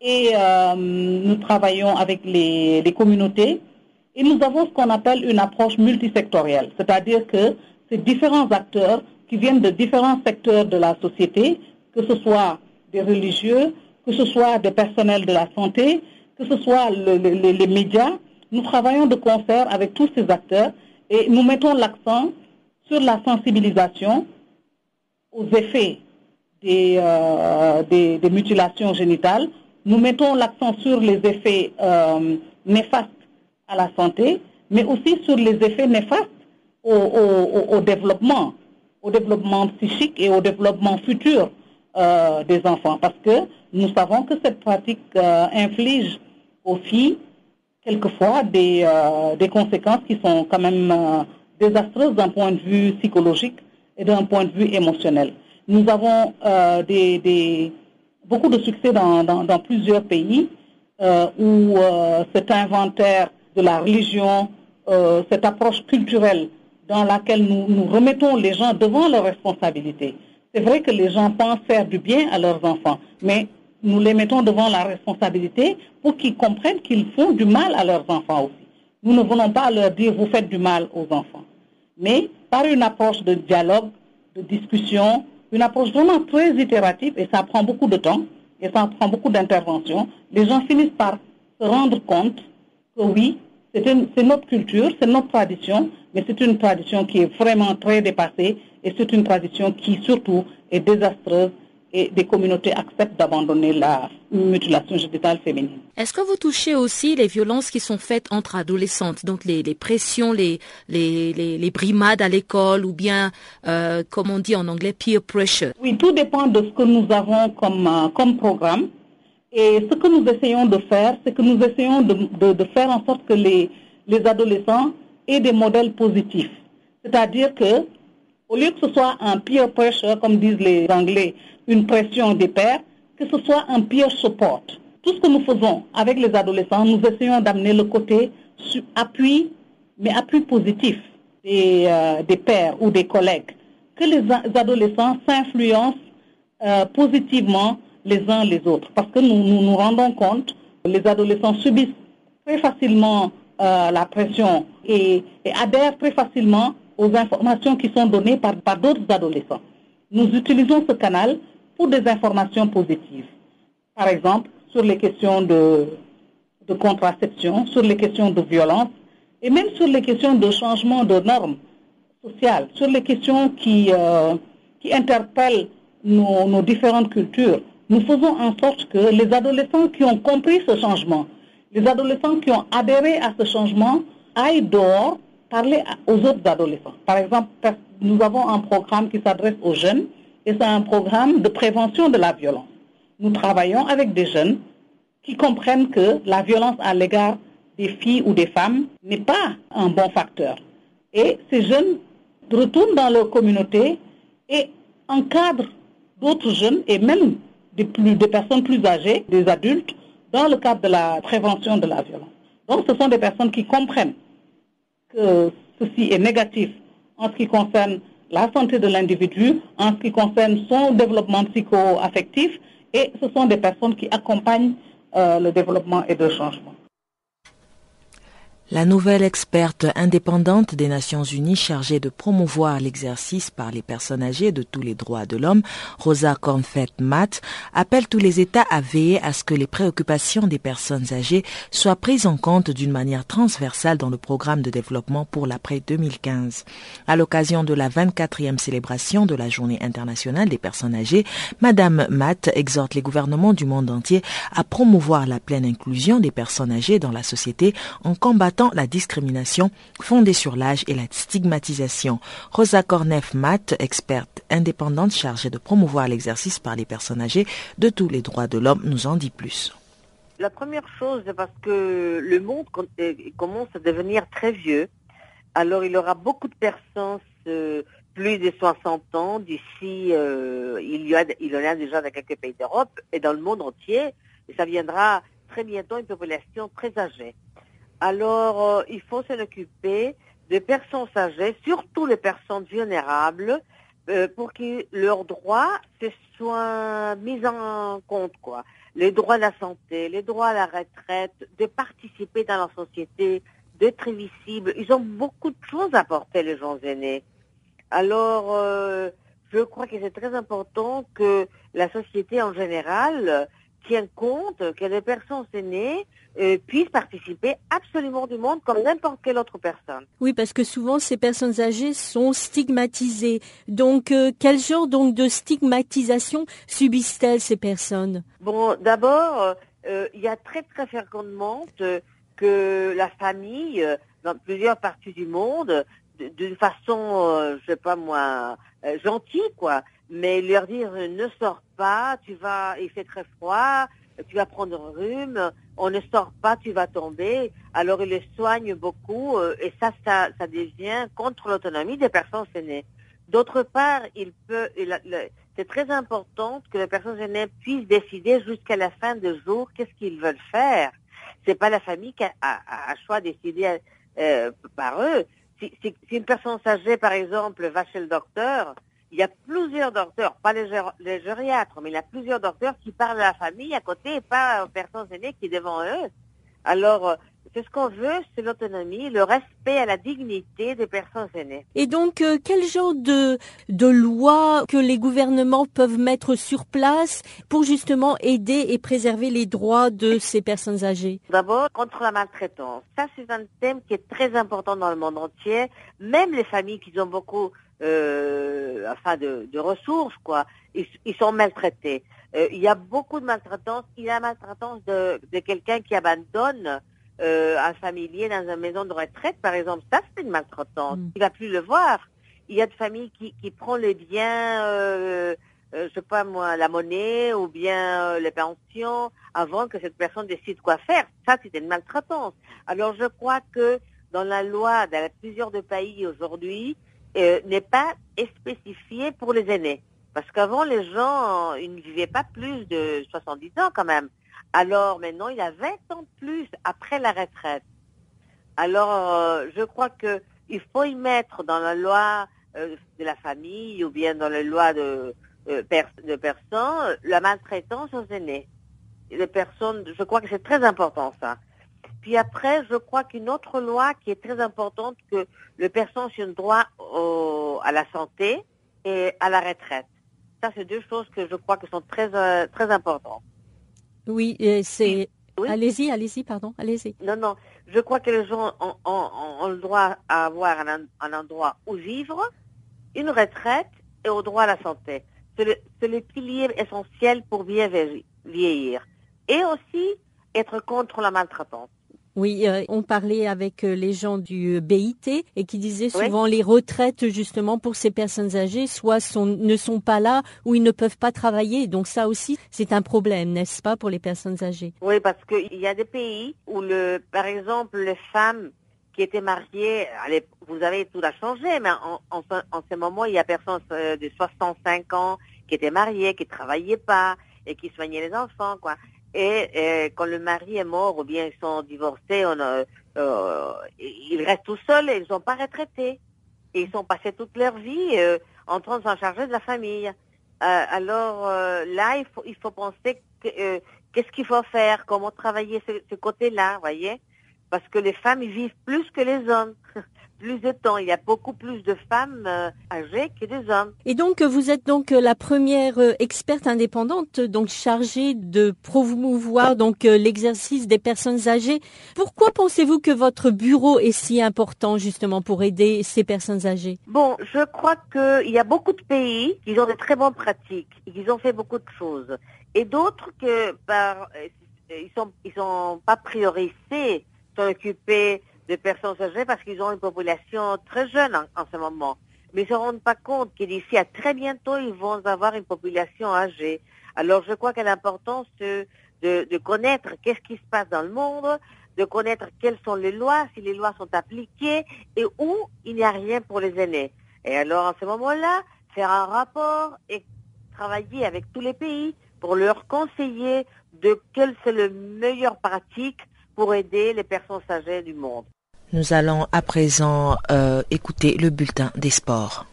et euh, nous travaillons avec les, les, communautés, et nous avons ce qu'on appelle une approche multisectorielle, c'est-à-dire que ces différents acteurs qui viennent de différents secteurs de la société, que ce soit des religieux, que ce soit des personnels de la santé, que ce soit les médias, nous travaillons de concert avec tous ces acteurs et nous mettons l'accent sur la sensibilisation aux effets des, euh, mutilations génitales. Nous mettons l'accent sur les effets euh, néfastes à la santé, mais aussi sur les effets néfastes au, développement, au développement psychique et au développement futur euh, des enfants, parce que nous savons que cette pratique inflige aux filles quelquefois des, euh, des conséquences qui sont quand même euh, désastreuses d'un point de vue psychologique et d'un point de vue émotionnel. Nous avons euh, beaucoup de succès dans, plusieurs pays où cet inventaire de la religion, cette approche culturelle dans laquelle nous remettons les gens devant leurs responsabilités. C'est vrai que les gens pensent faire du bien à leurs enfants, mais nous les mettons devant la responsabilité pour qu'ils comprennent qu'ils font du mal à leurs enfants aussi. Nous ne venons pas leur dire vous faites du mal aux enfants, mais par une approche de dialogue, de discussion, une approche vraiment très itérative, et ça prend beaucoup de temps, et ça prend beaucoup d'intervention, les gens finissent par se rendre compte que oui, c'est notre culture, c'est notre tradition, mais c'est une tradition qui est vraiment très dépassée, et c'est une tradition qui surtout est désastreuse et des communautés acceptent d'abandonner la mutilation génitale féminine. Est-ce que vous touchez aussi les violences qui sont faites entre adolescentes, donc les, pressions, les, les, brimades à l'école ou bien, euh, comme on dit en anglais, peer pressure? Oui, tout dépend de ce que nous avons comme, euh, comme programme. Et ce que nous essayons de faire, c'est que nous essayons de, de, faire en sorte que les, les adolescents aient des modèles positifs. C'est-à-dire que, au lieu que ce soit un peer pressure, comme disent les Anglais, une pression des pères, que ce soit un peer support. Tout ce que nous faisons avec les adolescents, nous essayons d'amener le côté appui, mais appui positif des, euh, des pères ou des collègues. Que les adolescents s'influencent euh, positivement les uns les autres. Parce que nous nous, rendons compte que les adolescents subissent très facilement euh, la pression et, adhèrent très facilement aux informations qui sont données par, d'autres adolescents. Nous utilisons ce canal pour des informations positives. Par exemple, sur les questions de, contraception, sur les questions de violence Et même sur les questions de changement de normes sociales, sur les questions qui, euh, qui interpellent nos différentes cultures, nous faisons en sorte que les adolescents qui ont compris ce changement, les adolescents qui ont adhéré à ce changement, aillent dehors parler aux autres adolescents. Par exemple, nous avons un programme qui s'adresse aux jeunes et c'est un programme de prévention de la violence. Nous travaillons avec des jeunes qui comprennent que la violence à l'égard des filles ou des femmes n'est pas un bon facteur. Et ces jeunes retournent dans leur communauté et encadrent d'autres jeunes et même des, des personnes plus âgées, des adultes, dans le cadre de la prévention de la violence. Donc ce sont des personnes qui comprennent ceci est négatif en ce qui concerne la santé de l'individu, en ce qui concerne son développement psycho-affectif, et ce sont des personnes qui accompagnent euh, le développement et le changement. La nouvelle experte indépendante des Nations Unies chargée de promouvoir l'exercice par les personnes âgées de tous les droits de l'homme, Rosa Confet-Matt, appelle tous les États à veiller à ce que les préoccupations des personnes âgées soient prises en compte d'une manière transversale dans le programme de développement pour l'après 2015. À l'occasion de la 24e célébration de la Journée internationale des personnes âgées, Madame Matt exhorte les gouvernements du monde entier à promouvoir la pleine inclusion des personnes âgées dans la société en combattant la discrimination fondée sur l'âge et la stigmatisation. Rosa Kornef-Matt, experte indépendante chargée de promouvoir l'exercice par les personnes âgées de tous les droits de l'homme, nous en dit plus. La première chose, c'est parce que le monde euh, commence à devenir très vieux. Alors, il y aura beaucoup de personnes euh, plus de 60 ans d'ici, euh, il, il y en a déjà dans quelques pays d'Europe et dans le monde entier. Et ça viendra très bientôt une population très âgée. Alors, euh, il faut s'en occuper des personnes âgées, surtout les personnes vulnérables, euh, pour que leurs droits se soient mis en compte, quoi. Les droits de la santé, les droits à la retraite, de participer dans la société, d'être visibles. Ils ont beaucoup de choses à apporter, les gens aînés. Alors, euh, je crois que c'est très important que la société en général tienne compte que les personnes aînées euh, puissent participer absolument du monde comme n'importe quelle autre personne. Oui, parce que souvent ces personnes âgées sont stigmatisées. Donc, euh, quel genre donc de stigmatisation subissent-elles ces personnes? Bon, d'abord, euh, il y a très très fréquemment que la famille, dans plusieurs parties du monde, d'une façon, je sais pas moi, gentille quoi, mais leur dire ne sors pas, tu vas, il fait très froid, tu vas prendre un rhume, on ne sort pas, tu vas tomber. Alors ils les soignent beaucoup euh, et ça, ça, ça devient contre l'autonomie des personnes aînées. D'autre part, il peut, c'est très important que les personnes aînées puissent décider jusqu'à la fin du jour qu'est-ce qu'ils veulent faire. C'est pas la famille qui a, a, choix de décider euh, par eux. Si, si, si, une personne âgée, par exemple, va chez le docteur, il y a plusieurs docteurs, pas les, gériatres, mais il y a plusieurs docteurs qui parlent à la famille à côté et pas aux personnes aînées qui sont devant eux. Alors, euh, c'est ce qu'on veut, c'est l'autonomie, le respect à la dignité des personnes aînées. Et donc, euh, quel genre de, de loi que les gouvernements peuvent mettre sur place pour justement aider et préserver les droits de ces personnes âgées? D'abord, contre la maltraitance. Ça, c'est un thème qui est très important dans le monde entier. Même les familles qui ont beaucoup euh, enfin de, de, ressources, quoi. Ils, ils sont maltraités. Euh, il y a beaucoup de maltraitance. Il y a la maltraitance de, de quelqu'un qui abandonne euh, un familier dans une maison de retraite, par exemple. Ça, c'est une maltraitance. Mm. Il va plus le voir. Il y a des familles qui, qui prend les biens, euh, euh, je sais pas moi, la monnaie ou bien euh, les pensions avant que cette personne décide quoi faire. Ça, c'est une maltraitance. Alors, je crois que dans la loi dans plusieurs de pays aujourd'hui, euh, n'est pas spécifié pour les aînés. Parce qu'avant, les gens, ils ne vivaient pas plus de 70 ans quand même. Alors maintenant, il y a 20 ans de plus après la retraite. Alors, euh, je crois que il faut y mettre dans la loi euh, de la famille ou bien dans la loi de, de personnes la maltraitance aux aînés. Les personnes, je crois que c'est très important ça. Puis après, je crois qu'une autre loi qui est très importante, que le personne a droit à la santé et à la retraite. Ça, c'est deux choses que je crois que sont très, euh, très importantes. Oui, c'est Allez-y, allez-y, pardon, allez-y. Non, non, je crois que les gens ont, le droit à avoir un, endroit où vivre, une retraite et au droit à la santé. C'est le, le, pilier essentiel pour bien vieillir. Et aussi être contre la maltraitance. Oui, euh, on parlait avec euh, les gens du BIT et qui disaient souvent les retraites justement pour ces personnes âgées soit ne sont pas là ou ils ne peuvent pas travailler. Donc ça aussi, c'est un problème, n'est-ce pas, pour les personnes âgées? Oui, parce qu'il y a des pays où, le, par exemple, les femmes qui étaient mariées, allez, vous avez tout à changer, mais en, en, ce moment, il y a personnes euh, de 65 ans qui étaient mariées, qui travaillaient pas et qui soignaient les enfants, quoi. Et, euh, quand le mari est mort ou bien ils sont divorcés, on, euh, euh ils restent tout seuls et ils n'ont pas retraité. Et ils sont passés toute leur vie euh, en train de s'en charger de la famille. alors là, il faut, il faut penser qu'est-ce qu'il faut faire, comment travailler ce, ce côté-là, voyez? Parce que les femmes, vivent plus que les hommes. <laughs> plus de temps. Il y a beaucoup plus de femmes euh, âgées que des hommes. Et donc, vous êtes donc euh, la première euh, experte indépendante, donc chargée de promouvoir donc l'exercice des personnes âgées. Pourquoi pensez-vous que votre bureau est si important justement pour aider ces personnes âgées? Bon, je crois qu'il y a beaucoup de pays qui ont de très bonnes pratiques et qui ont fait beaucoup de choses, et d'autres que par ils sont ils sont pas priorisés, sont occupés de personnes âgées parce qu'ils ont une population très jeune en, ce moment. Mais ils ne se rendent pas compte que d'ici à très bientôt, ils vont avoir une population âgée. Alors je crois que l'important, c'est de, de connaître qu'est-ce qui se passe dans le monde, de connaître quelles sont les lois, si les lois sont appliquées et où il n'y a rien pour les aînés. Et alors, en ce moment-là, faire un rapport et travailler avec tous les pays pour leur conseiller de quelle c'est la meilleure pratique pour aider les personnes âgées du monde. Nous allons à présent euh, écouter le bulletin des sports.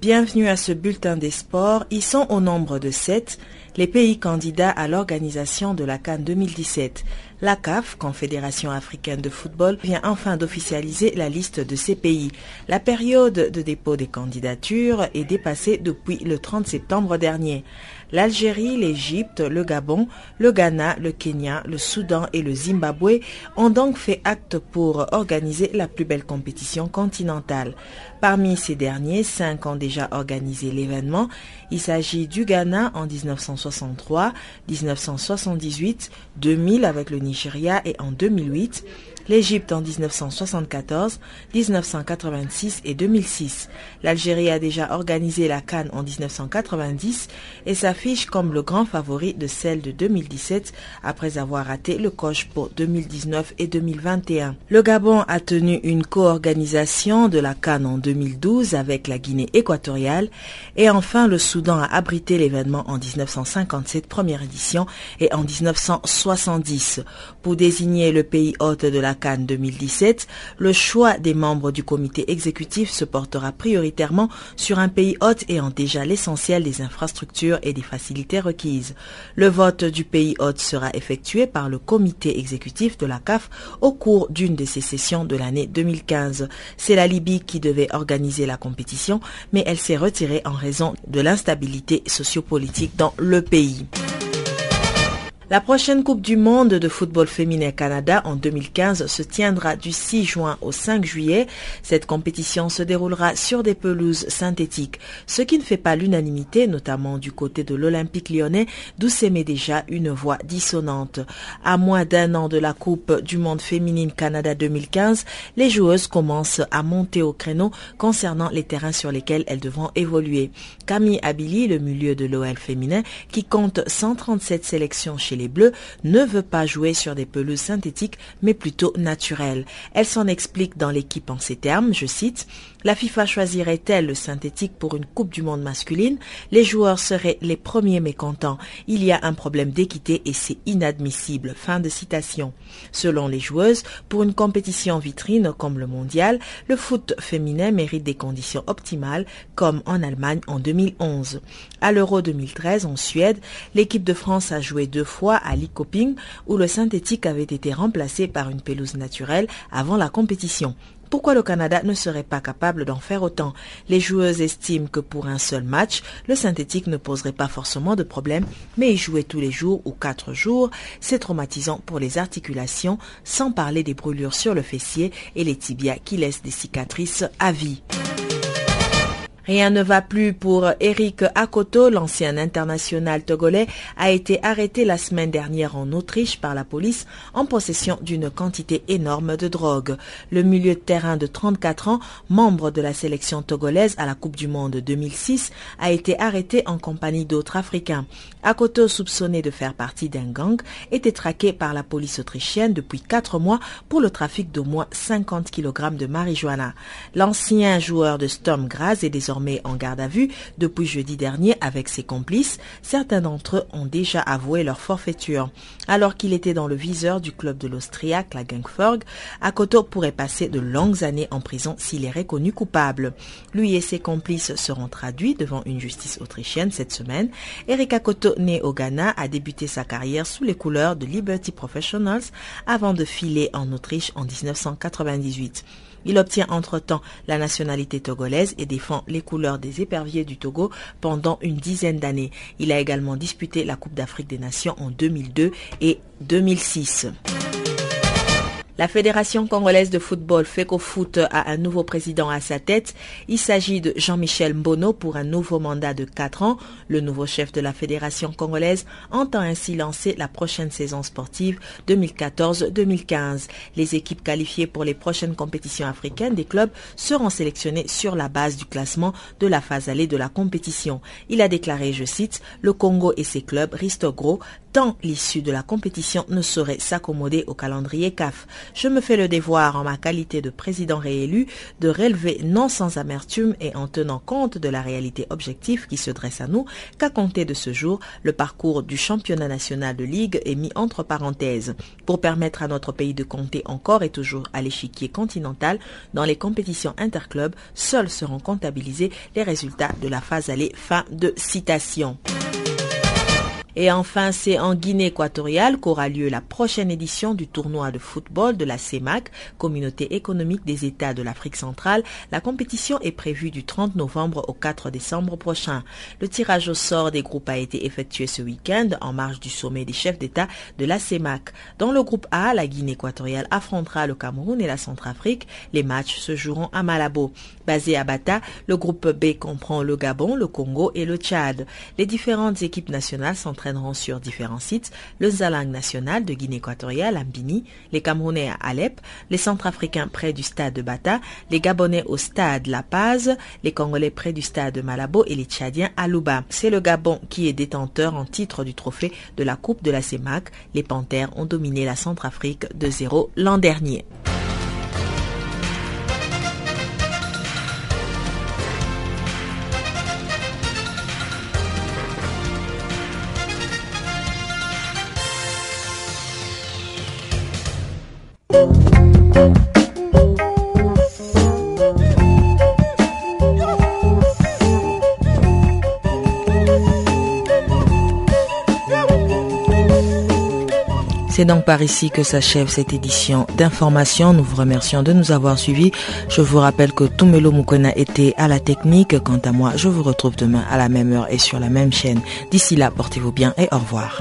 Bienvenue à ce bulletin des sports. Ils sont au nombre de sept les pays candidats à l'organisation de la Cannes 2017. La CAF, Confédération africaine de football, vient enfin d'officialiser la liste de ces pays. La période de dépôt des candidatures est dépassée depuis le 30 septembre dernier. L'Algérie, l'Égypte, le Gabon, le Ghana, le Kenya, le Soudan et le Zimbabwe ont donc fait acte pour organiser la plus belle compétition continentale. Parmi ces derniers, cinq ont déjà organisé l'événement. Il s'agit du Ghana en 1963, 1978, 2000 avec le Nigeria et en 2008 l'Égypte en 1974, 1986 et 2006. L'Algérie a déjà organisé la Cannes en 1990 et s'affiche comme le grand favori de celle de 2017 après avoir raté le coche pour 2019 et 2021. Le Gabon a tenu une co-organisation de la Cannes en 2012 avec la Guinée équatoriale et enfin le Soudan a abrité l'événement en 1957 première édition et en 1970 pour désigner le pays hôte de la Cannes 2017, le choix des membres du comité exécutif se portera prioritairement sur un pays hôte ayant déjà l'essentiel des infrastructures et des facilités requises. Le vote du pays hôte sera effectué par le comité exécutif de la CAF au cours d'une de ses sessions de l'année 2015. C'est la Libye qui devait organiser la compétition, mais elle s'est retirée en raison de l'instabilité sociopolitique dans le pays. La prochaine Coupe du monde de football féminin Canada en 2015 se tiendra du 6 juin au 5 juillet. Cette compétition se déroulera sur des pelouses synthétiques, ce qui ne fait pas l'unanimité, notamment du côté de l'Olympique lyonnais, d'où s'émet déjà une voix dissonante. À moins d'un an de la Coupe du monde féminine Canada 2015, les joueuses commencent à monter au créneau concernant les terrains sur lesquels elles devront évoluer. Camille Abili, le milieu de l'OL féminin, qui compte 137 sélections chez les ne veut pas jouer sur des pelouses synthétiques mais plutôt naturelles. Elle s'en explique dans l'équipe en ces termes, je cite, la FIFA choisirait-elle le synthétique pour une Coupe du Monde masculine? Les joueurs seraient les premiers mécontents. Il y a un problème d'équité et c'est inadmissible. Fin de citation. Selon les joueuses, pour une compétition vitrine comme le mondial, le foot féminin mérite des conditions optimales comme en Allemagne en 2011. À l'Euro 2013 en Suède, l'équipe de France a joué deux fois à Likoping où le synthétique avait été remplacé par une pelouse naturelle avant la compétition. Pourquoi le Canada ne serait pas capable d'en faire autant? Les joueuses estiment que pour un seul match, le synthétique ne poserait pas forcément de problème, mais y jouer tous les jours ou quatre jours, c'est traumatisant pour les articulations, sans parler des brûlures sur le fessier et les tibias qui laissent des cicatrices à vie. Rien ne va plus pour Eric Akoto, l'ancien international togolais, a été arrêté la semaine dernière en Autriche par la police en possession d'une quantité énorme de drogue. Le milieu de terrain de 34 ans, membre de la sélection togolaise à la Coupe du Monde 2006, a été arrêté en compagnie d'autres Africains. Akoto, soupçonné de faire partie d'un gang, était traqué par la police autrichienne depuis quatre mois pour le trafic d'au moins 50 kg de marijuana. L'ancien joueur de Storm Graz est désormais en garde à vue depuis jeudi dernier avec ses complices. Certains d'entre eux ont déjà avoué leur forfaiture. Alors qu'il était dans le viseur du club de l'Austriaque, la Gangforg, Akoto pourrait passer de longues années en prison s'il est reconnu coupable. Lui et ses complices seront traduits devant une justice autrichienne cette semaine. Eric Akoto, né au Ghana, a débuté sa carrière sous les couleurs de Liberty Professionals avant de filer en Autriche en 1998. Il obtient entre-temps la nationalité togolaise et défend les couleurs des éperviers du Togo pendant une dizaine d'années. Il a également disputé la Coupe d'Afrique des Nations en 2002 et 2006. La Fédération congolaise de football FECOFOOT a un nouveau président à sa tête. Il s'agit de Jean-Michel Mbono pour un nouveau mandat de 4 ans. Le nouveau chef de la Fédération congolaise entend ainsi lancer la prochaine saison sportive 2014-2015. Les équipes qualifiées pour les prochaines compétitions africaines des clubs seront sélectionnées sur la base du classement de la phase allée de la compétition. Il a déclaré, je cite, le Congo et ses clubs risquent gros tant l'issue de la compétition ne saurait s'accommoder au calendrier CAF. Je me fais le devoir en ma qualité de président réélu de relever non sans amertume et en tenant compte de la réalité objective qui se dresse à nous qu'à compter de ce jour, le parcours du championnat national de ligue est mis entre parenthèses pour permettre à notre pays de compter encore et toujours à l'échiquier continental dans les compétitions interclubs, seuls seront comptabilisés les résultats de la phase allée. Fin de citation. Et enfin, c'est en Guinée équatoriale qu'aura lieu la prochaine édition du tournoi de football de la CEMAC, Communauté économique des États de l'Afrique centrale. La compétition est prévue du 30 novembre au 4 décembre prochain. Le tirage au sort des groupes a été effectué ce week-end en marge du sommet des chefs d'État de la CEMAC. Dans le groupe A, la Guinée équatoriale affrontera le Cameroun et la Centrafrique. Les matchs se joueront à Malabo. Basé à Bata, le groupe B comprend le Gabon, le Congo et le Tchad. Les différentes équipes nationales sont sur différents sites, le Zalang national de Guinée équatoriale à Mbini, les Camerounais à Alep, les Centrafricains près du stade de Bata, les Gabonais au stade La Paz, les Congolais près du stade de Malabo et les Tchadiens à Luba. C'est le Gabon qui est détenteur en titre du trophée de la Coupe de la CEMAC. Les Panthères ont dominé la Centrafrique de 0 l'an dernier. C'est donc par ici que s'achève cette édition d'information. Nous vous remercions de nous avoir suivis. Je vous rappelle que Tumelo Mukona était à la technique. Quant à moi, je vous retrouve demain à la même heure et sur la même chaîne. D'ici là, portez-vous bien et au revoir.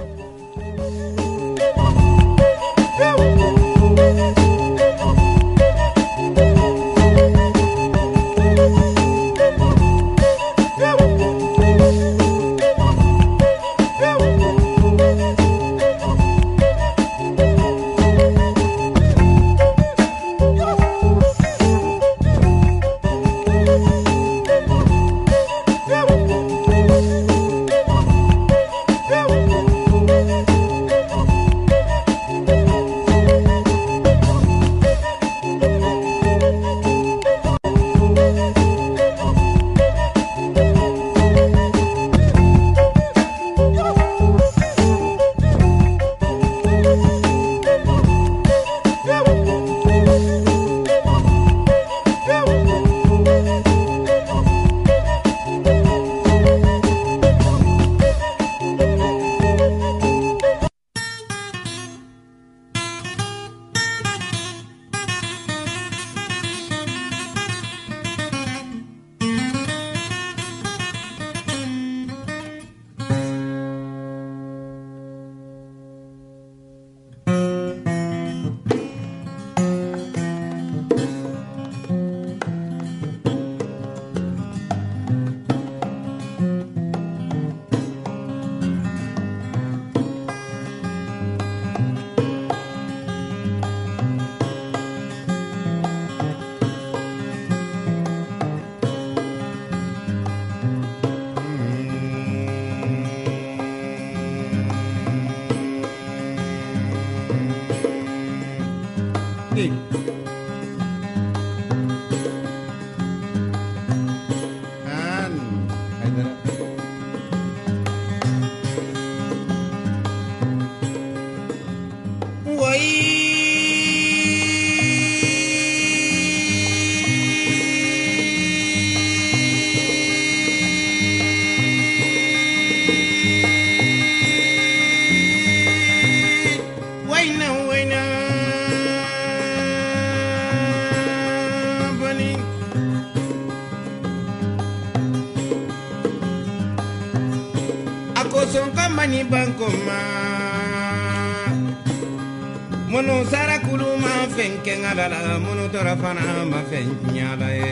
la munu tora fana ma fɛn tiɲɛ la ye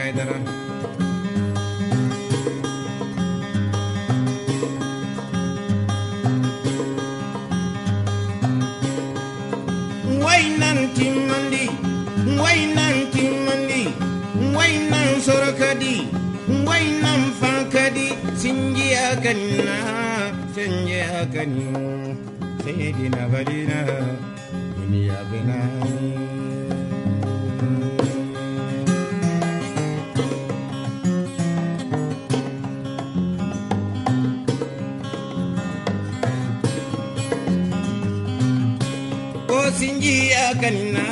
ayidara. wainan timmandi wainan timmandi wainan sorokadi wainan fankadi Singi kanina singi akani, sayidina balina duniya benani kanina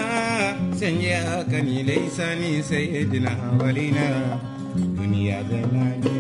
Senya, kani laisani sayyidina walina duniya zalani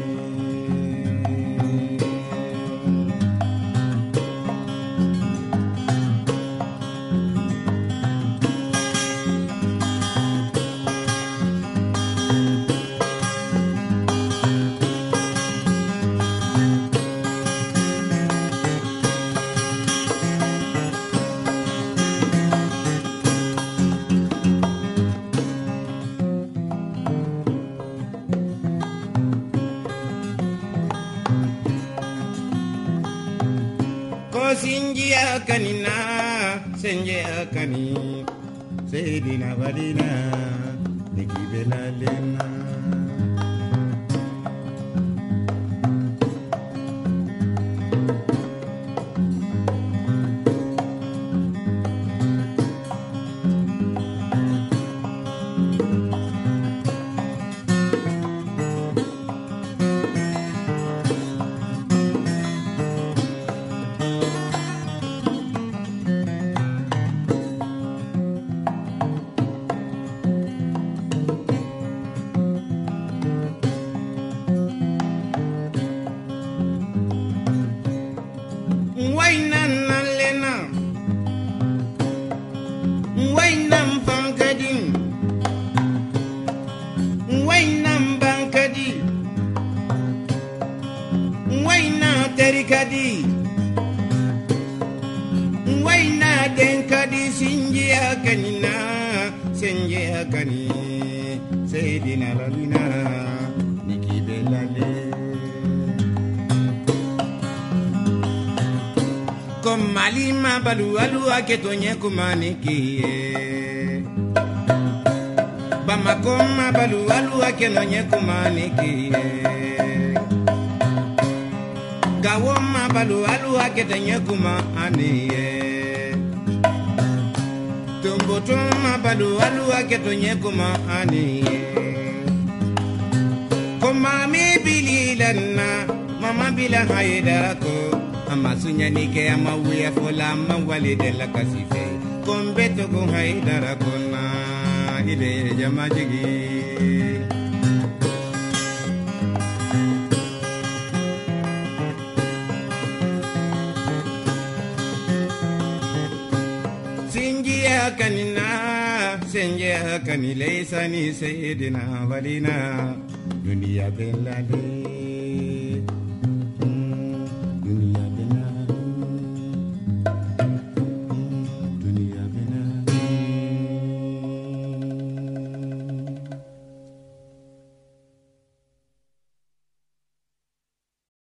nyekumanekiye bamako mabalu aluwa keno nyekumanekiye gawo mabalu aluwa kete nyekuma aniye. tomboto mabalu aluwa keto nyekuma aneye komami bililanna mama bila hayedako ama sunyani ke ama wuya fola ama wale kon beto kon haydara kon na sinji hakanina senje hakani leysani sayidina walina dunia ben